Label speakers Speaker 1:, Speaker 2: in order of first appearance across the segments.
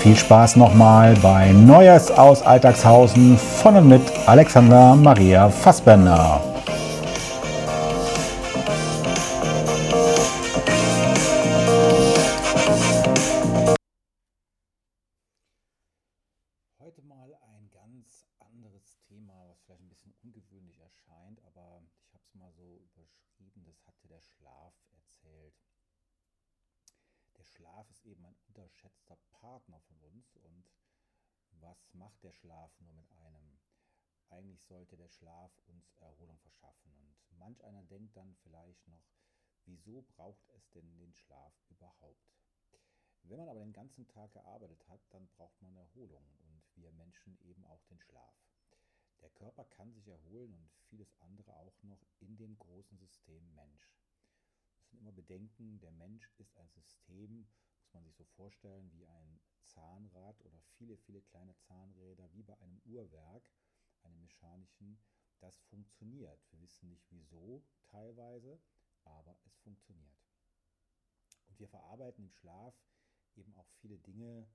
Speaker 1: viel Spaß nochmal bei Neues aus Alltagshausen von und mit Alexander Maria Fassbender.
Speaker 2: Heute mal ein ganz anderes Thema, was vielleicht ein bisschen ungewöhnlich erscheint, aber ich habe es mal so überschrieben, das hatte der Schlaf erzählt. Der Schlaf ist eben ein unterschätzter Partner von uns und was macht der Schlaf nur mit einem? Eigentlich sollte der Schlaf uns Erholung verschaffen und manch einer denkt dann vielleicht noch, wieso braucht es denn den Schlaf überhaupt? Wenn man aber den ganzen Tag gearbeitet hat, dann braucht man Erholung und wir Menschen eben auch den Schlaf. Der Körper kann sich erholen und vieles andere auch noch in dem großen System Mensch. Müssen immer bedenken, der Mensch ist ein System, muss man sich so vorstellen, wie ein Zahnrad oder viele, viele kleine Zahnräder, wie bei einem Uhrwerk, einem mechanischen, das funktioniert. Wir wissen nicht wieso teilweise, aber es funktioniert. Und wir verarbeiten im Schlaf eben auch viele Dinge,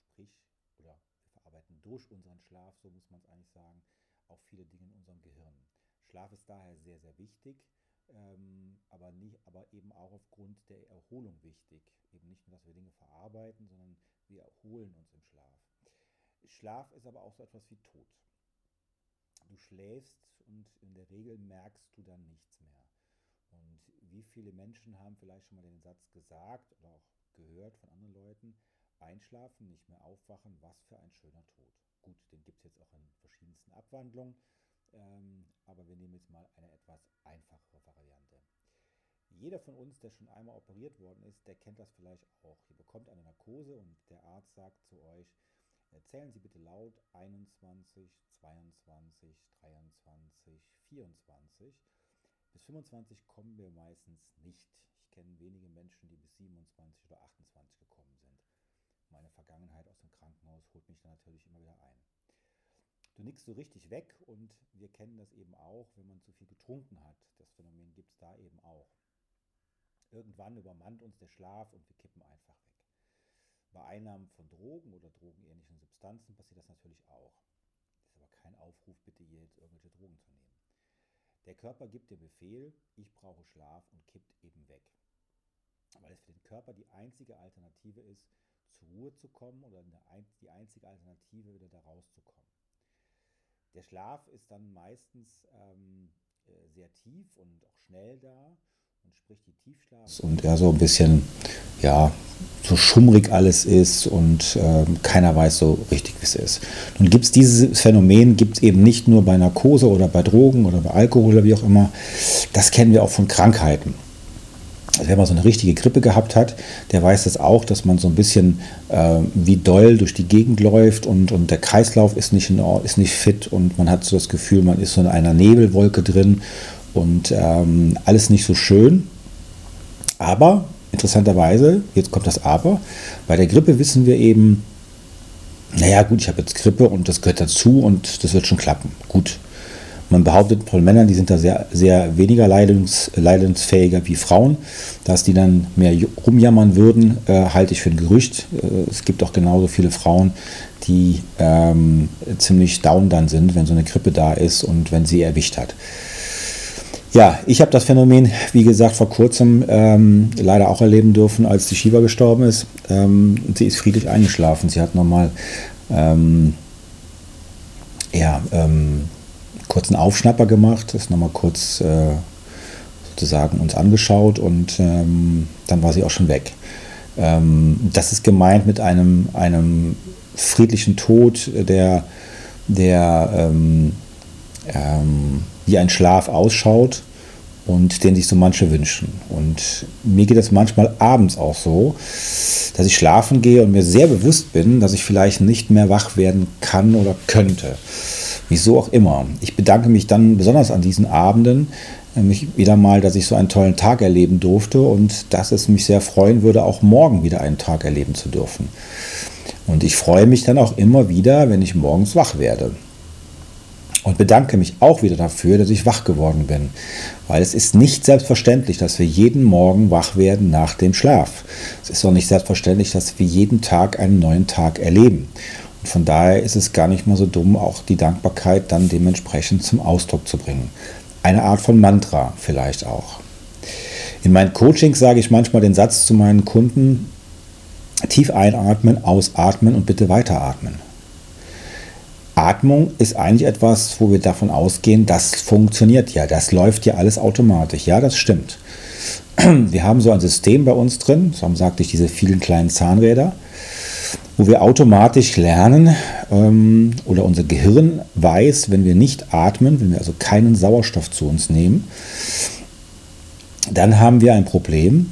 Speaker 2: sprich, oder wir verarbeiten durch unseren Schlaf, so muss man es eigentlich sagen, auch viele Dinge in unserem Gehirn. Schlaf ist daher sehr, sehr wichtig, ähm, aber, nicht, aber eben auch aufgrund der Erholung wichtig. Eben nicht nur, dass wir Dinge verarbeiten, sondern wir erholen uns im Schlaf. Schlaf ist aber auch so etwas wie Tod. Du schläfst und in der Regel merkst du dann nichts mehr. Und wie viele Menschen haben vielleicht schon mal den Satz gesagt oder auch gehört von anderen Leuten, einschlafen, nicht mehr aufwachen, was für ein schöner Tod. Gut, den gibt es jetzt auch in verschiedensten Abwandlungen, ähm, aber wir nehmen jetzt mal eine etwas einfachere Variante. Jeder von uns, der schon einmal operiert worden ist, der kennt das vielleicht auch. Ihr bekommt eine Narkose und der Arzt sagt zu euch, zählen Sie bitte laut 21, 22, 23, 24. Bis 25 kommen wir meistens nicht kenne wenige Menschen, die bis 27 oder 28 gekommen sind. Meine Vergangenheit aus dem Krankenhaus holt mich da natürlich immer wieder ein. Du nickst so richtig weg und wir kennen das eben auch, wenn man zu viel getrunken hat. Das Phänomen gibt es da eben auch. Irgendwann übermannt uns der Schlaf und wir kippen einfach weg. Bei Einnahmen von Drogen oder drogenähnlichen Substanzen passiert das natürlich auch. Das ist aber kein Aufruf, bitte hier jetzt irgendwelche Drogen zu nehmen. Der Körper gibt den Befehl, ich brauche Schlaf und kippt eben weg weil es für den Körper die einzige Alternative ist, zur Ruhe zu kommen oder die einzige Alternative, wieder da rauszukommen. Der Schlaf ist dann meistens ähm, äh, sehr tief und auch schnell da und sprich die Tiefschlaf. Und ja, so ein bisschen, ja, so schummrig alles ist und äh, keiner weiß so richtig, wie es ist. Nun gibt es dieses Phänomen, gibt es eben nicht nur bei Narkose oder bei Drogen oder bei Alkohol oder wie auch immer. Das kennen wir auch von Krankheiten. Also wer mal so eine richtige Grippe gehabt hat, der weiß das auch, dass man so ein bisschen äh, wie doll durch die Gegend läuft und, und der Kreislauf ist nicht, in, ist nicht fit und man hat so das Gefühl, man ist so in einer Nebelwolke drin und ähm, alles nicht so schön. Aber interessanterweise, jetzt kommt das Aber, bei der Grippe wissen wir eben, naja gut, ich habe jetzt Grippe und das gehört dazu und das wird schon klappen. Gut, man behauptet von Männern, die sind da sehr, sehr weniger leidens, leidensfähiger wie Frauen. Dass die dann mehr rumjammern würden, äh, halte ich für ein Gerücht. Äh, es gibt auch genauso viele Frauen, die ähm, ziemlich down dann sind, wenn so eine Grippe da ist und wenn sie erwischt hat. Ja, ich habe das Phänomen, wie gesagt, vor kurzem ähm, leider auch erleben dürfen, als die Shiva gestorben ist. Ähm, sie ist friedlich eingeschlafen. Sie hat nochmal ähm, ja, ähm, kurzen Aufschnapper gemacht, das nochmal kurz äh, sozusagen uns angeschaut und ähm, dann war sie auch schon weg. Ähm, das ist gemeint mit einem, einem friedlichen Tod, der, der ähm, ähm, wie ein Schlaf ausschaut und den sich so manche wünschen. Und mir geht es manchmal abends auch so, dass ich schlafen gehe und mir sehr bewusst bin, dass ich vielleicht nicht mehr wach werden kann oder könnte. Wieso auch immer. Ich bedanke mich dann besonders an diesen Abenden, nämlich wieder mal, dass ich so einen tollen Tag erleben durfte und dass es mich sehr freuen würde, auch morgen wieder einen Tag erleben zu dürfen. Und ich freue mich dann auch immer wieder, wenn ich morgens wach werde. Und bedanke mich auch wieder dafür, dass ich wach geworden bin. Weil es ist nicht selbstverständlich, dass wir jeden Morgen wach werden nach dem Schlaf. Es ist auch nicht selbstverständlich, dass wir jeden Tag einen neuen Tag erleben. Von daher ist es gar nicht mal so dumm, auch die Dankbarkeit dann dementsprechend zum Ausdruck zu bringen. Eine Art von Mantra vielleicht auch. In meinen Coachings sage ich manchmal den Satz zu meinen Kunden, tief einatmen, ausatmen und bitte weiteratmen. Atmung ist eigentlich etwas, wo wir davon ausgehen, das funktioniert ja, das läuft ja alles automatisch. Ja, das stimmt. Wir haben so ein System bei uns drin, so sagte ich, diese vielen kleinen Zahnräder, wo wir automatisch lernen ähm, oder unser Gehirn weiß, wenn wir nicht atmen, wenn wir also keinen Sauerstoff zu uns nehmen, dann haben wir ein Problem.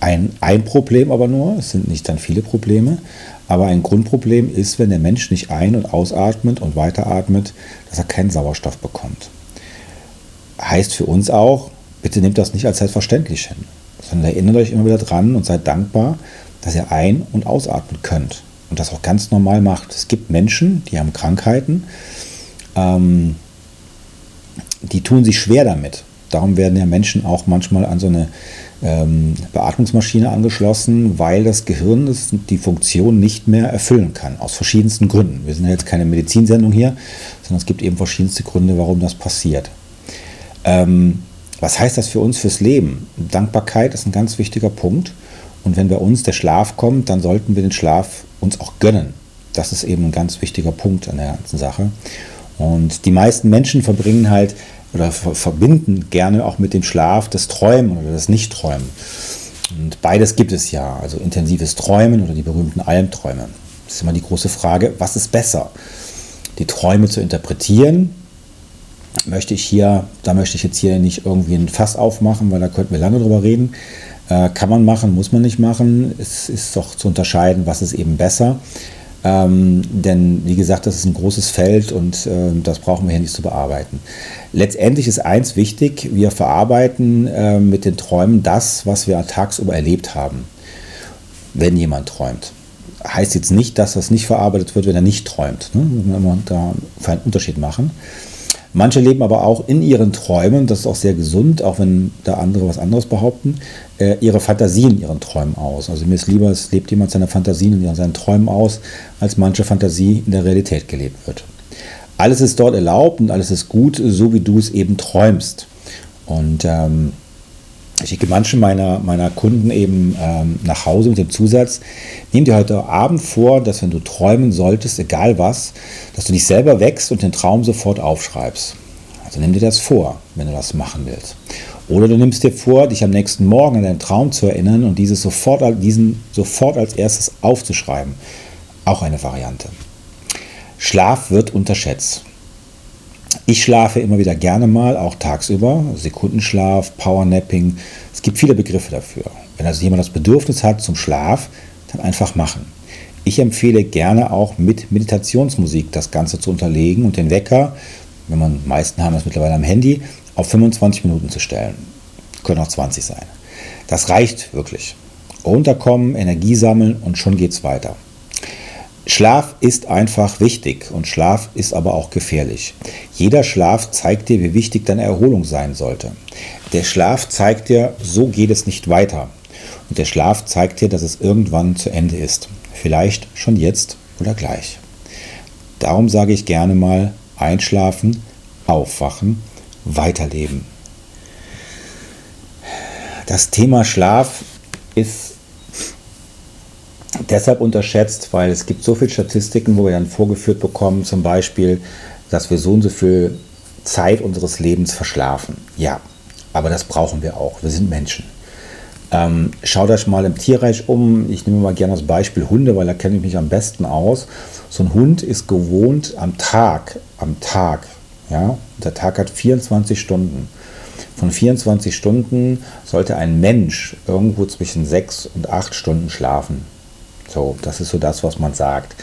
Speaker 2: Ein, ein Problem aber nur, es sind nicht dann viele Probleme, aber ein Grundproblem ist, wenn der Mensch nicht ein- und ausatmet und weiteratmet, dass er keinen Sauerstoff bekommt. Heißt für uns auch, bitte nehmt das nicht als selbstverständlich hin, sondern erinnert euch immer wieder dran und seid dankbar, dass ihr ein- und ausatmen könnt und das auch ganz normal macht. Es gibt Menschen, die haben Krankheiten, ähm, die tun sich schwer damit. Darum werden ja Menschen auch manchmal an so eine ähm, Beatmungsmaschine angeschlossen, weil das Gehirn das, die Funktion nicht mehr erfüllen kann, aus verschiedensten Gründen. Wir sind ja jetzt keine Medizinsendung hier, sondern es gibt eben verschiedenste Gründe, warum das passiert. Ähm, was heißt das für uns fürs Leben? Dankbarkeit ist ein ganz wichtiger Punkt. Und wenn bei uns der Schlaf kommt, dann sollten wir den Schlaf uns auch gönnen. Das ist eben ein ganz wichtiger Punkt an der ganzen Sache. Und die meisten Menschen verbringen halt oder verbinden gerne auch mit dem Schlaf das Träumen oder das Nichtträumen. Und beides gibt es ja, also intensives Träumen oder die berühmten Albträume. Das ist immer die große Frage, was ist besser? Die Träume zu interpretieren, möchte ich hier, da möchte ich jetzt hier nicht irgendwie ein Fass aufmachen, weil da könnten wir lange drüber reden. Äh, kann man machen, muss man nicht machen. Es ist doch zu unterscheiden, was ist eben besser. Ähm, denn wie gesagt, das ist ein großes Feld und äh, das brauchen wir hier nicht zu bearbeiten. Letztendlich ist eins wichtig, wir verarbeiten äh, mit den Träumen das, was wir tagsüber erlebt haben, wenn jemand träumt. Heißt jetzt nicht, dass das nicht verarbeitet wird, wenn er nicht träumt. Ne? Wenn wir da einen Unterschied machen. Manche leben aber auch in ihren Träumen, das ist auch sehr gesund, auch wenn da andere was anderes behaupten, äh, ihre Fantasien in ihren Träumen aus. Also mir ist lieber, es lebt jemand seine Fantasien in seinen Träumen aus, als manche Fantasie in der Realität gelebt wird. Alles ist dort erlaubt und alles ist gut, so wie du es eben träumst. Und ähm, ich schicke manche meiner, meiner Kunden eben ähm, nach Hause mit dem Zusatz, nimm dir heute Abend vor, dass wenn du träumen solltest, egal was, dass du dich selber wächst und den Traum sofort aufschreibst. Also nimm dir das vor, wenn du das machen willst. Oder du nimmst dir vor, dich am nächsten Morgen an deinen Traum zu erinnern und dieses sofort, diesen sofort als erstes aufzuschreiben. Auch eine Variante. Schlaf wird unterschätzt. Ich schlafe immer wieder gerne mal, auch tagsüber. Sekundenschlaf, Powernapping. Es gibt viele Begriffe dafür. Wenn also jemand das Bedürfnis hat zum Schlaf, dann einfach machen. Ich empfehle gerne auch mit Meditationsmusik das Ganze zu unterlegen und den Wecker, wenn man, meisten haben das mittlerweile am Handy, auf 25 Minuten zu stellen. Können auch 20 sein. Das reicht wirklich. Runterkommen, Energie sammeln und schon geht es weiter. Schlaf ist einfach wichtig und Schlaf ist aber auch gefährlich. Jeder Schlaf zeigt dir, wie wichtig deine Erholung sein sollte. Der Schlaf zeigt dir, so geht es nicht weiter. Und der Schlaf zeigt dir, dass es irgendwann zu Ende ist. Vielleicht schon jetzt oder gleich. Darum sage ich gerne mal, einschlafen, aufwachen, weiterleben. Das Thema Schlaf ist deshalb unterschätzt, weil es gibt so viele Statistiken, wo wir dann vorgeführt bekommen, zum Beispiel, dass wir so und so viel Zeit unseres Lebens verschlafen. Ja, aber das brauchen wir auch. Wir sind Menschen. Ähm, schaut euch mal im Tierreich um. Ich nehme mal gerne das Beispiel Hunde, weil da kenne ich mich am besten aus. So ein Hund ist gewohnt am Tag, am Tag, ja, der Tag hat 24 Stunden. Von 24 Stunden sollte ein Mensch irgendwo zwischen 6 und 8 Stunden schlafen. So, das ist so das, was man sagt.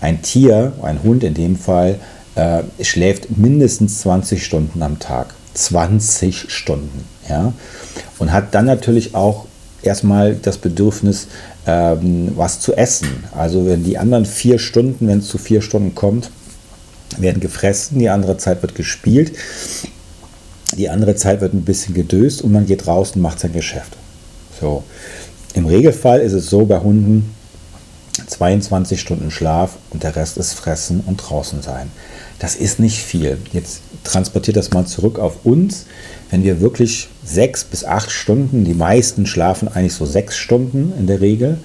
Speaker 2: Ein Tier, ein Hund in dem Fall, äh, schläft mindestens 20 Stunden am Tag. 20 Stunden, ja. Und hat dann natürlich auch erstmal das Bedürfnis, ähm, was zu essen. Also wenn die anderen vier Stunden, wenn es zu vier Stunden kommt, werden gefressen, die andere Zeit wird gespielt, die andere Zeit wird ein bisschen gedöst und man geht raus und macht sein Geschäft. So. Im Regelfall ist es so bei Hunden 22 Stunden Schlaf und der Rest ist Fressen und draußen sein. Das ist nicht viel. Jetzt transportiert das mal zurück auf uns. Wenn wir wirklich sechs bis acht Stunden, die meisten schlafen eigentlich so sechs Stunden in der Regel,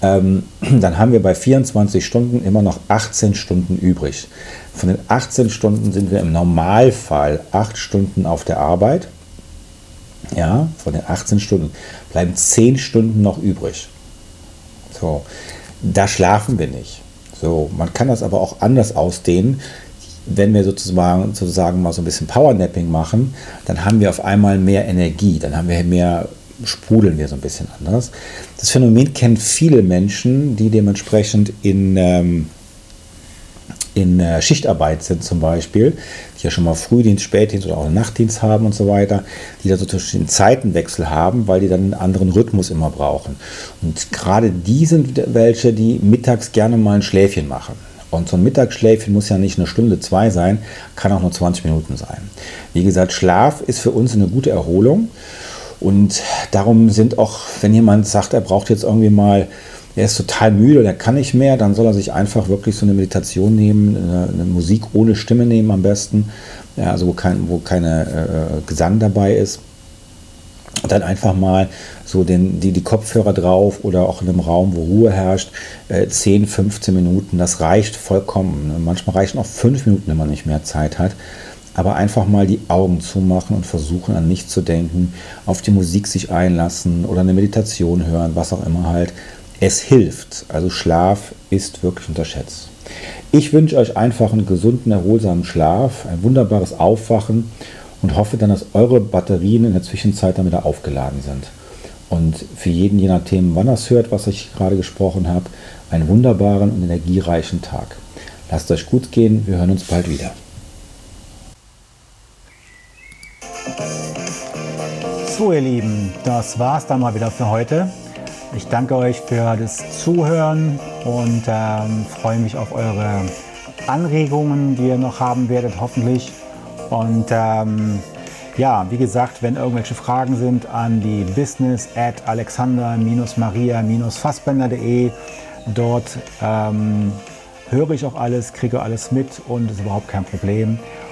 Speaker 2: ähm, dann haben wir bei 24 Stunden immer noch 18 Stunden übrig. Von den 18 Stunden sind wir im Normalfall acht Stunden auf der Arbeit. Ja, von den 18 Stunden bleiben 10 Stunden noch übrig. So, da schlafen wir nicht. So, man kann das aber auch anders ausdehnen wenn wir sozusagen, sozusagen mal so ein bisschen Powernapping machen, dann haben wir auf einmal mehr Energie, dann haben wir mehr, sprudeln wir so ein bisschen anders. Das Phänomen kennen viele Menschen, die dementsprechend in, ähm, in äh, Schichtarbeit sind zum Beispiel, die ja schon mal Frühdienst, Spätdienst oder auch Nachtdienst haben und so weiter, die da so einen Zeitenwechsel haben, weil die dann einen anderen Rhythmus immer brauchen. Und gerade die sind welche, die mittags gerne mal ein Schläfchen machen. Und so ein Mittagsschläfchen muss ja nicht eine Stunde, zwei sein, kann auch nur 20 Minuten sein. Wie gesagt, Schlaf ist für uns eine gute Erholung. Und darum sind auch, wenn jemand sagt, er braucht jetzt irgendwie mal, er ist total müde oder er kann nicht mehr, dann soll er sich einfach wirklich so eine Meditation nehmen, eine, Musik ohne Stimme nehmen am besten, ja, also wo, kein, wo keine äh, Gesang dabei ist und dann einfach mal so den, die, die Kopfhörer drauf oder auch in einem Raum, wo Ruhe herrscht, äh, 10, 15 Minuten, das reicht vollkommen. Ne? Manchmal reichen auch 5 Minuten, wenn man nicht mehr Zeit hat. Aber einfach mal die Augen zumachen und versuchen an nichts zu denken, auf die Musik sich einlassen oder eine Meditation hören, was auch immer halt. Es hilft. Also Schlaf ist wirklich unterschätzt. Ich wünsche euch einfach einen gesunden, erholsamen Schlaf, ein wunderbares Aufwachen und hoffe dann, dass eure Batterien in der Zwischenzeit dann wieder aufgeladen sind. Und für jeden, je nachdem, wann er es hört, was ich gerade gesprochen habe, einen wunderbaren und energiereichen Tag. Lasst euch gut gehen, wir hören uns bald wieder.
Speaker 1: So, ihr Lieben, das war's dann mal wieder für heute. Ich danke euch für das Zuhören und ähm, freue mich auf eure Anregungen, die ihr noch haben werdet, hoffentlich. Und ähm, ja, wie gesagt, wenn irgendwelche Fragen sind an die business at alexander-maria-fassbender.de. Dort ähm, höre ich auch alles, kriege alles mit und ist überhaupt kein Problem.